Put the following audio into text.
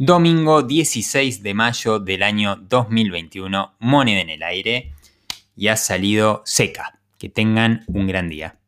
Domingo 16 de mayo del año 2021, moneda en el aire y ha salido seca. Que tengan un gran día.